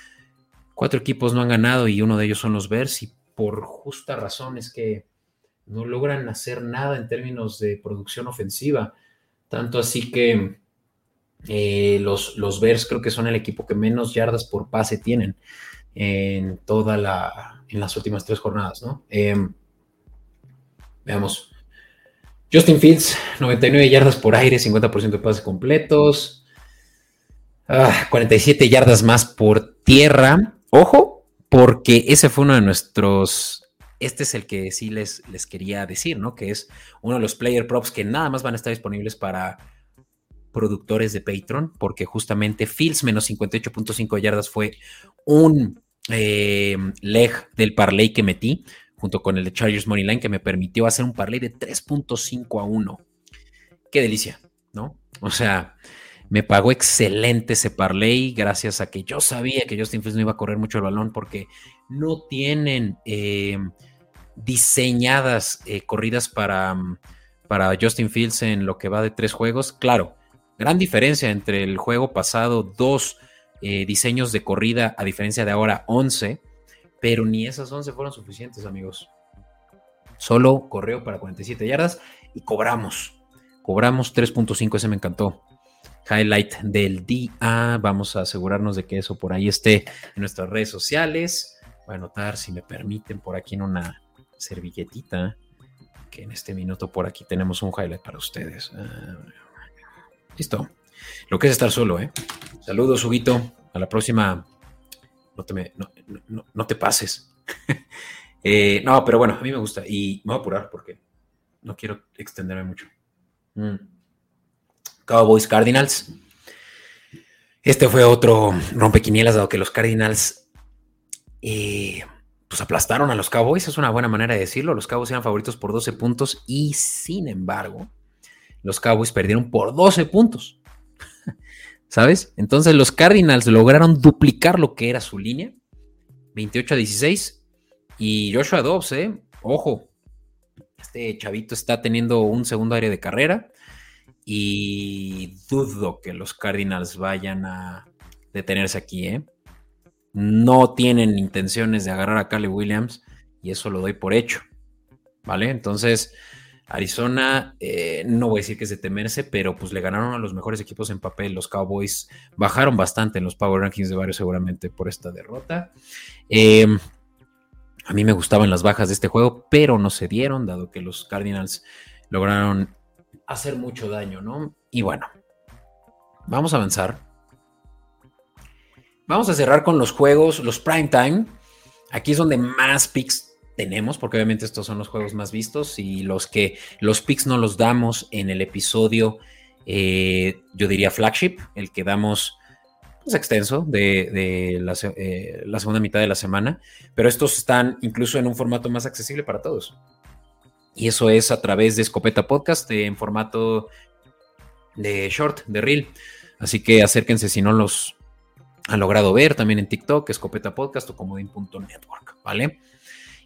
Cuatro equipos no han ganado y uno de ellos son los Bears y por justa razón es que no logran hacer nada en términos de producción ofensiva. Tanto así que eh, los, los Bears creo que son el equipo que menos yardas por pase tienen en toda la en las últimas tres jornadas, ¿no? Em, veamos. Justin Fields, 99 yardas por aire, 50% de pases completos. 47 ah, yardas más por tierra. Ojo, porque ese fue uno de nuestros. Este es el que sí les, les quería decir, ¿no? Que es uno de los player props que nada más van a estar disponibles para productores de Patreon, porque justamente Fields menos 58.5 yardas fue un eh, leg del parlay que metí junto con el de Chargers Money Line que me permitió hacer un parlay de 3.5 a 1. Qué delicia, ¿no? O sea, me pagó excelente ese parlay gracias a que yo sabía que Justin Fields no iba a correr mucho el balón porque no tienen eh, diseñadas eh, corridas para, para Justin Fields en lo que va de tres juegos. Claro, gran diferencia entre el juego pasado, dos eh, diseños de corrida, a diferencia de ahora 11, pero ni esas 11 fueron suficientes, amigos. Solo correo para 47 yardas y cobramos. Cobramos 3.5, ese me encantó. Highlight del día. Vamos a asegurarnos de que eso por ahí esté en nuestras redes sociales. Voy a anotar, si me permiten, por aquí en una servilletita. Que en este minuto por aquí tenemos un highlight para ustedes. Ah, listo. Lo que es estar solo, ¿eh? Saludos, Huguito. A la próxima. No te, no, te pases. Eh, no, pero bueno, a mí me gusta. Y me voy a apurar porque no quiero extenderme mucho. Mm. Cowboys Cardinals. Este fue otro rompequinielas, dado que los Cardinals eh, pues aplastaron a los Cowboys. Es una buena manera de decirlo. Los Cowboys eran favoritos por 12 puntos y sin embargo, los Cowboys perdieron por 12 puntos. ¿Sabes? Entonces los Cardinals lograron duplicar lo que era su línea, 28 a 16. Y Joshua Dobbs, ¿eh? Ojo, este chavito está teniendo un segundo área de carrera y dudo que los Cardinals vayan a detenerse aquí, ¿eh? No tienen intenciones de agarrar a Caleb Williams y eso lo doy por hecho, ¿vale? Entonces, Arizona, eh, no voy a decir que es de temerse, pero pues le ganaron a los mejores equipos en papel. Los Cowboys bajaron bastante en los Power Rankings de varios seguramente por esta derrota. Em, a mí me gustaban las bajas de este juego, pero no se dieron, dado que los Cardinals lograron hacer mucho daño, ¿no? Y bueno, vamos a avanzar. Vamos a cerrar con los juegos, los prime time. Aquí es donde más picks tenemos, porque obviamente estos son los juegos más vistos y los que los picks no los damos en el episodio, eh, yo diría flagship, el que damos pues, extenso de, la, eh, la, segunda mitad de la semana, pero estos están incluso en un formato más accesible para todos. Y eso es a través de Escopeta Podcast en formato de short, de reel. Así que acérquense si no los han logrado ver también en TikTok, Escopeta Podcast o comodín.network, ¿vale?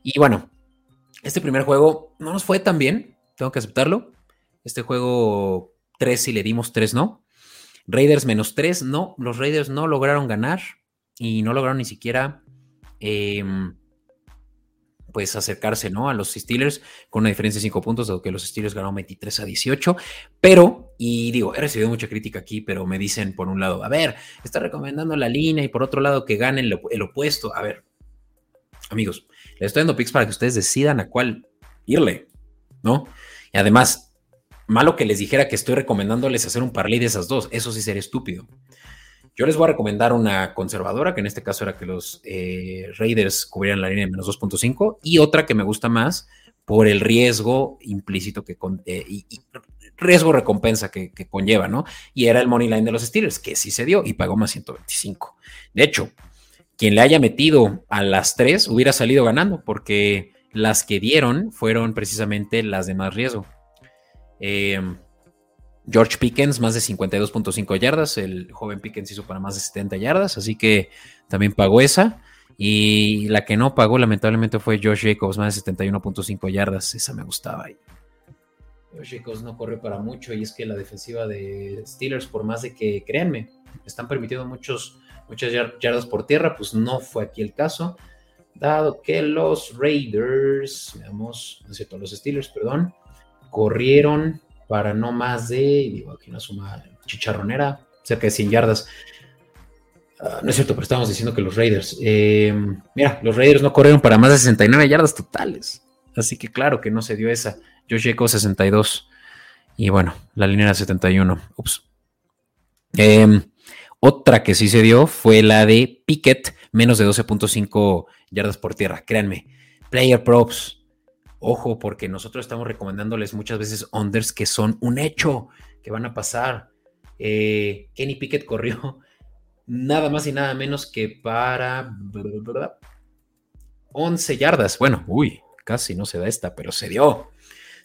Y bueno, este primer juego no nos fue tan bien, tengo que aceptarlo. Este juego 3 si le dimos 3 no. Raiders menos 3, no, los Raiders no lograron ganar y no lograron ni siquiera em, pues acercarse ¿no? a los Steelers con una diferencia de 5 puntos, dado que los Steelers ganaron 23 a 18. Pero, y digo, he recibido mucha crítica aquí, pero me dicen por un lado, a ver, está recomendando la línea y por otro lado que ganen el opuesto. A ver, amigos, estoy dando picks para que ustedes decidan a cuál irle, ¿no? Y además, malo que les dijera que estoy recomendándoles hacer un parlay de esas dos, eso sí sería estúpido. Yo les voy a recomendar una conservadora, que en este caso era que los eh, Raiders cubrieran la línea de menos 2.5, y otra que me gusta más por el riesgo implícito que con, eh, y, riesgo recompensa que, que, conlleva, ¿no? Y era el money line de los Steelers, que sí se dio y pagó más 125. De hecho, quien le haya metido a las tres hubiera salido ganando, porque las que dieron fueron precisamente las de más riesgo. Em, George Pickens, más de 52.5 yardas. El joven Pickens hizo para más de 70 yardas, así que también pagó esa. Y la que no pagó, lamentablemente, fue Josh Jacobs, más de 71.5 yardas. Esa me gustaba. Josh Jacobs no corrió para mucho y es que la defensiva de Steelers, por más de que, créanme, están permitiendo muchos, muchas yardas por tierra, pues no fue aquí el caso. Dado que los Raiders, veamos, no es cierto, los Steelers, perdón, corrieron para no más de, digo, aquí una suma chicharronera, cerca de 100 yardas. Ah, no es cierto, pero estamos diciendo que los Raiders, eh, mira, los Raiders no corrieron para más de 69 yardas totales. Así que claro que no se dio esa. Josh Jacobs 62. Y bueno, la línea era 71. Ups. Em, otra que sí se dio fue la de Pickett, menos de 12.5 yardas por tierra. Créanme, player props. Ojo, porque nosotros estamos recomendándoles muchas veces unders que son un hecho, que van a pasar. Eh, Kenny Pickett corrió nada más y nada menos que para 11 yardas. Bueno, uy, casi no se da esta, pero se dio.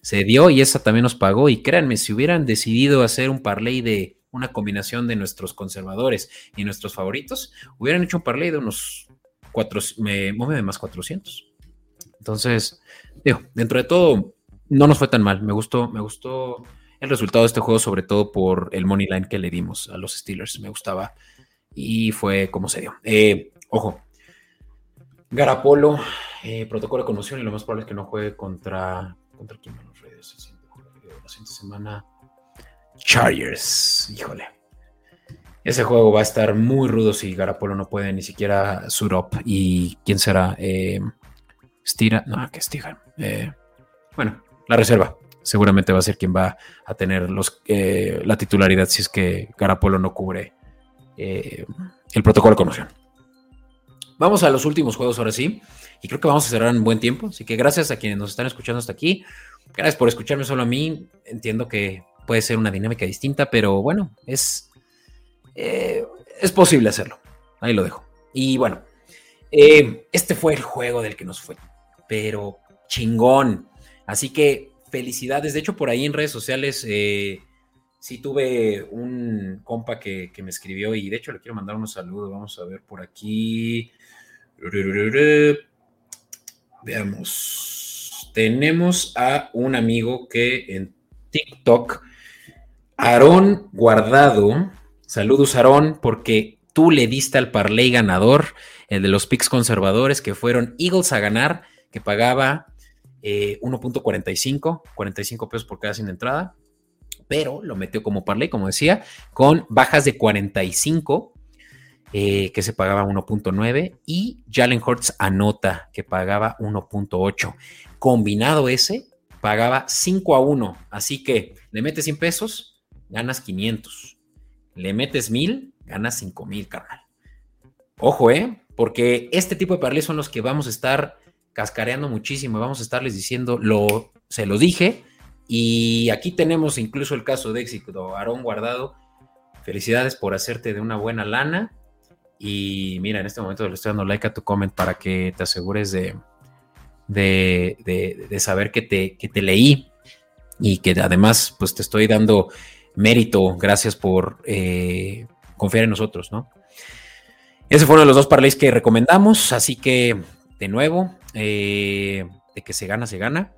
Se dio y esa también nos pagó. Y créanme, si hubieran decidido hacer un parlay de una combinación de nuestros conservadores y nuestros favoritos, hubieran hecho un parlay de unos cuatro, más 400. Entonces, digo, dentro de todo, no nos fue tan mal. Me gustó, me gustó el resultado de este juego, sobre todo por el money line que le dimos a los Steelers. Me gustaba y fue como se dio. Eh, ojo, Garapolo, eh, protocolo de conmoción y lo más probable es que no juegue contra. ¿Contra quién van los Raiders? La siguiente semana. Chargers, híjole. Ese juego va a estar muy rudo si Garapolo no puede ni siquiera suit up. ¿Y quién será? Eh, Stira. No, que Stira. Eh, bueno, la reserva. Seguramente va a ser quien va a tener los, eh, la titularidad si es que Garapolo no cubre el protocolo de conmoción. Vamos a los últimos juegos ahora sí. Y creo que vamos a cerrar en buen tiempo. Así que gracias a quienes nos están escuchando hasta aquí. Gracias por escucharme solo a mí. Entiendo que puede ser una dinámica distinta, pero bueno, es, eh, es posible hacerlo. Ahí lo dejo. Y bueno, eh, este fue el juego del que nos fue. Pero chingón. Así que felicidades. De hecho, por ahí en redes sociales eh, sí tuve un compa que, que, me escribió y de hecho le quiero mandar unos saludos. Vamos a ver por aquí. Veamos. Tenemos a un amigo que en TikTok, Aarón Guardado. Saludos, Aarón, porque tú le diste al parlay ganador, el de los picks conservadores, que fueron Eagles a ganar, que pagaba 1.45, eh, 45 pesos por cada sin entrada, pero lo metió como parlay, como decía, con bajas de 45 eh, que se pagaba 1.9 y Jalen Hurts anota que pagaba 1.8. Combinado ese, pagaba 5 a 1. Así que le metes 100 pesos, ganas 500. Le metes 1000, ganas 5000, carnal. Ojo, ¿eh? Porque este tipo de parlays son los que vamos a estar cascareando muchísimo. Vamos a estarles diciendo, lo, se lo dije. Y aquí tenemos incluso el caso de éxito, Aarón Guardado. Felicidades por hacerte de una buena lana. Y mira, en este momento le estoy dando like a tu comment para que te asegures de, de, saber que te, te leí y que además pues te estoy dando mérito. Gracias por eh, confiar en nosotros, ¿no? Ese fueron los dos parlays que recomendamos, así que de nuevo, eh, de que se gana, se gana.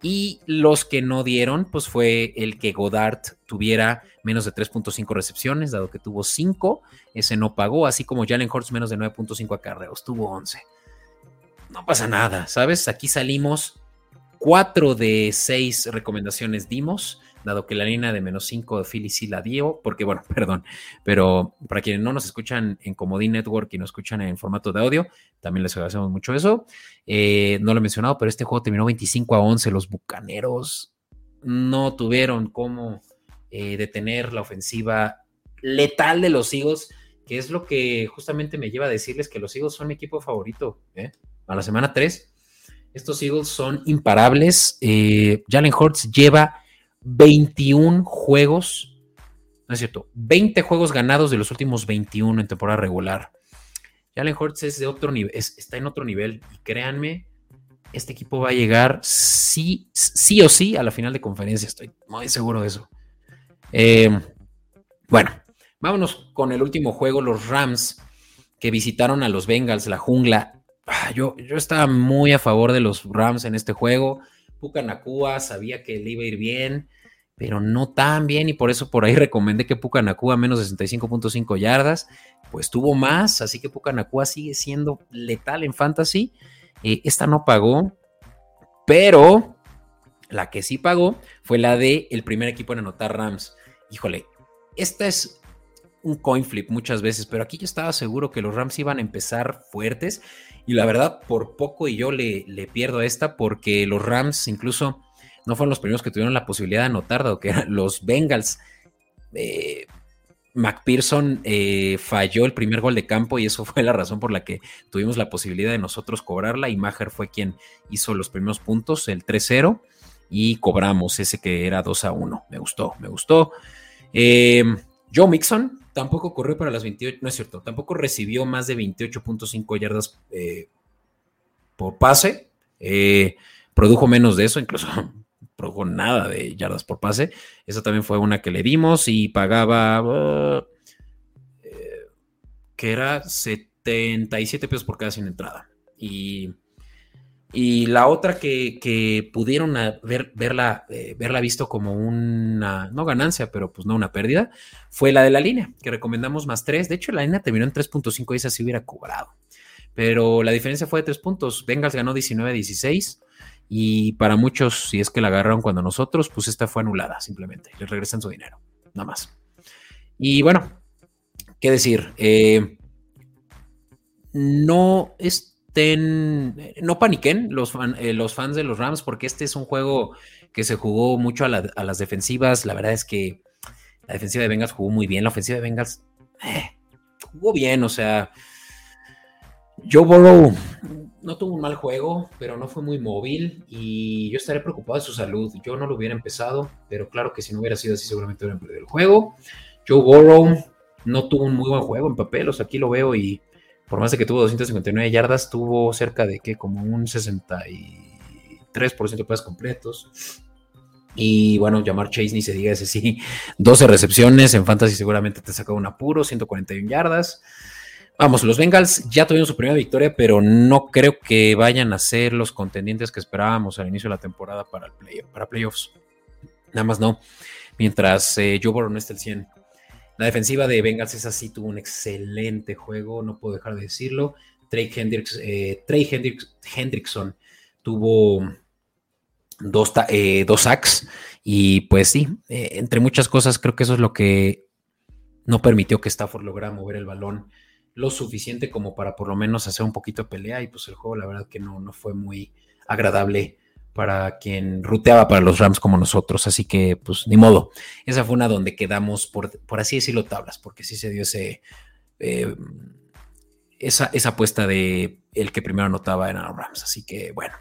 Y los que no dieron, pues fue el que Godard tuviera menos de 3.5 recepciones, dado que tuvo 5, ese no pagó, así como Jalen Hurts menos de 9.5 acarreos, tuvo 11. No pasa nada, ¿sabes? Aquí salimos 4 de 6 recomendaciones dimos, dado que la línea de menos 5 de Philly sí la dio, porque bueno, perdón, pero para quienes no nos escuchan en Comodín Network y nos escuchan en formato de audio, también les agradecemos mucho eso. Eh, no lo he mencionado, pero este juego terminó 25 a 11. Los Bucaneros no tuvieron cómo eh, detener la ofensiva letal de los Eagles, que es lo que justamente me lleva a decirles que los Eagles son mi equipo favorito. ¿eh? A la semana 3, estos Eagles son imparables. Jalen Hurts lleva 21 juegos, no es cierto, 20 juegos ganados de los últimos 21 en temporada regular. Jalen Hurts es de otro nivel, está en otro nivel y créanme, este equipo va a llegar sí, sí o sí a la final de conferencia, estoy muy seguro de eso. Eh, bueno, vámonos con el último juego, los Rams, que visitaron a los Bengals, la jungla. Ah, yo, yo estaba muy a favor de los Rams en este juego. Puka Nakua sabía que le iba a ir bien, pero no tan bien, y por eso por ahí recomendé que Puka Nakua menos de 65.5 yardas. Pues tuvo más, así que Puka Nakua sigue siendo letal en fantasy. Eh, esta no pagó, pero la que sí pagó fue la de el primer equipo en anotar Rams. Híjole, esta es un coin flip muchas veces, pero aquí yo estaba seguro que los Rams iban a empezar fuertes y la verdad por poco y yo le, le pierdo esta porque los Rams incluso no fueron los primeros que tuvieron la posibilidad de anotar, dado que eran los Bengals. Eh, McPherson eh, falló el primer gol de campo y eso fue la razón por la que tuvimos la posibilidad de nosotros cobrarla y Maher fue quien hizo los primeros puntos, el 3-0 y cobramos ese que era 2 a 1. Me gustó, me gustó. Eh, Joe Mixon tampoco corrió para las 28, no es cierto, tampoco recibió más de 28.5 yardas eh, por pase. Eh, produjo menos de eso, incluso produjo nada de yardas por pase. Esa también fue una que le dimos y pagaba que era 77 pesos por cada sin entrada. Y y la otra que, pudieron verla, eh, verla visto como una, no ganancia, pero pues no una pérdida, fue la de la línea, que recomendamos más 3. De hecho, la línea terminó en 3.5 y esa sí hubiera cobrado. Pero la diferencia fue de 3 puntos. Bengals ganó 19-16 y para muchos, si es que la agarraron cuando nosotros, pues esta fue anulada simplemente. Les regresan su dinero, nada más. Y bueno, ¿qué decir? Eh, no es no paniquen los, eh, los fans de los Rams, porque este es un juego que se jugó mucho a, las defensivas. La verdad es que la defensiva de Bengals jugó muy bien, la ofensiva de Bengals eh, jugó bien, o sea, Joe Burrow no tuvo un mal juego, pero no fue muy móvil y yo estaré preocupado de su salud. Yo no lo hubiera empezado, pero claro que si no hubiera sido así, seguramente hubiera perdido el juego. Joe Burrow no tuvo un muy buen juego en papel, o sea, aquí lo veo y por más de que tuvo 259 yardas, tuvo cerca de que como un 63% de pases completos. Y bueno, llamar Chase ni se diga ese sí. 12 recepciones, en Fantasy seguramente te sacó un apuro, 141 yardas. Vamos, los Bengals ya tuvieron su primera victoria, pero no creo que vayan a ser los contendientes que esperábamos al inicio de la temporada para, playoffs. Nada más no. Mientras eh, Joe Burrow no esté el 100. La defensiva de Bengals es así, tuvo un excelente juego, no puedo dejar de decirlo. Trey, Hendricks, eh, Trey Hendrickson tuvo dos, eh, dos sacks y pues sí, eh, entre muchas cosas creo que eso es lo que no permitió que Stafford lograra mover el balón lo suficiente como para por lo menos hacer un poquito de pelea y pues el juego la verdad que no, no fue muy agradable para quien ruteaba para los Rams como nosotros. Así que, pues, ni modo. Esa fue una donde quedamos, por, así decirlo, tablas, porque sí se dio ese. Eh, esa, esa, apuesta de el que primero anotaba en Rams. Así que, bueno,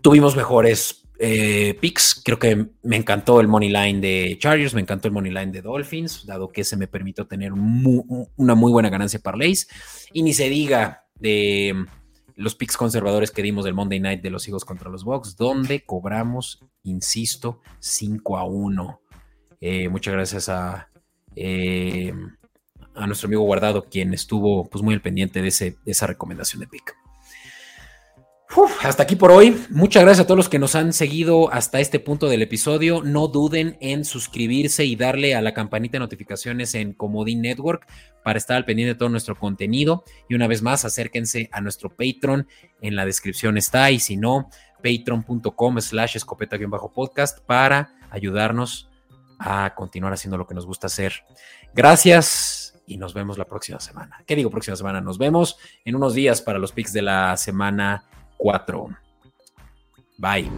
tuvimos mejores eh, picks. Creo que me encantó el money line de Chargers, me encantó el money line de Dolphins, dado que se me permitió tener una muy buena ganancia para Lays. Y ni se diga de los picks conservadores que dimos del Monday Night de los hijos contra los Bucks, donde cobramos, insisto, 5 a 1. Eh, muchas gracias a, eh, a nuestro amigo Guardado, quien estuvo pues, muy al pendiente de, de esa recomendación de pick hasta aquí por hoy. Muchas gracias a todos los que nos han seguido hasta este punto del episodio. No duden en suscribirse y darle a la campanita de notificaciones en Comodín Network para estar al pendiente de todo nuestro contenido. Y una vez más, acérquense a nuestro Patreon. En la descripción está. Y si no, patreon.com slash escopeta-podcast para ayudarnos a continuar haciendo lo que nos gusta hacer. Gracias y nos vemos la próxima semana. ¿Qué digo próxima semana? Nos vemos en unos días para los picks de la semana 4. Bye.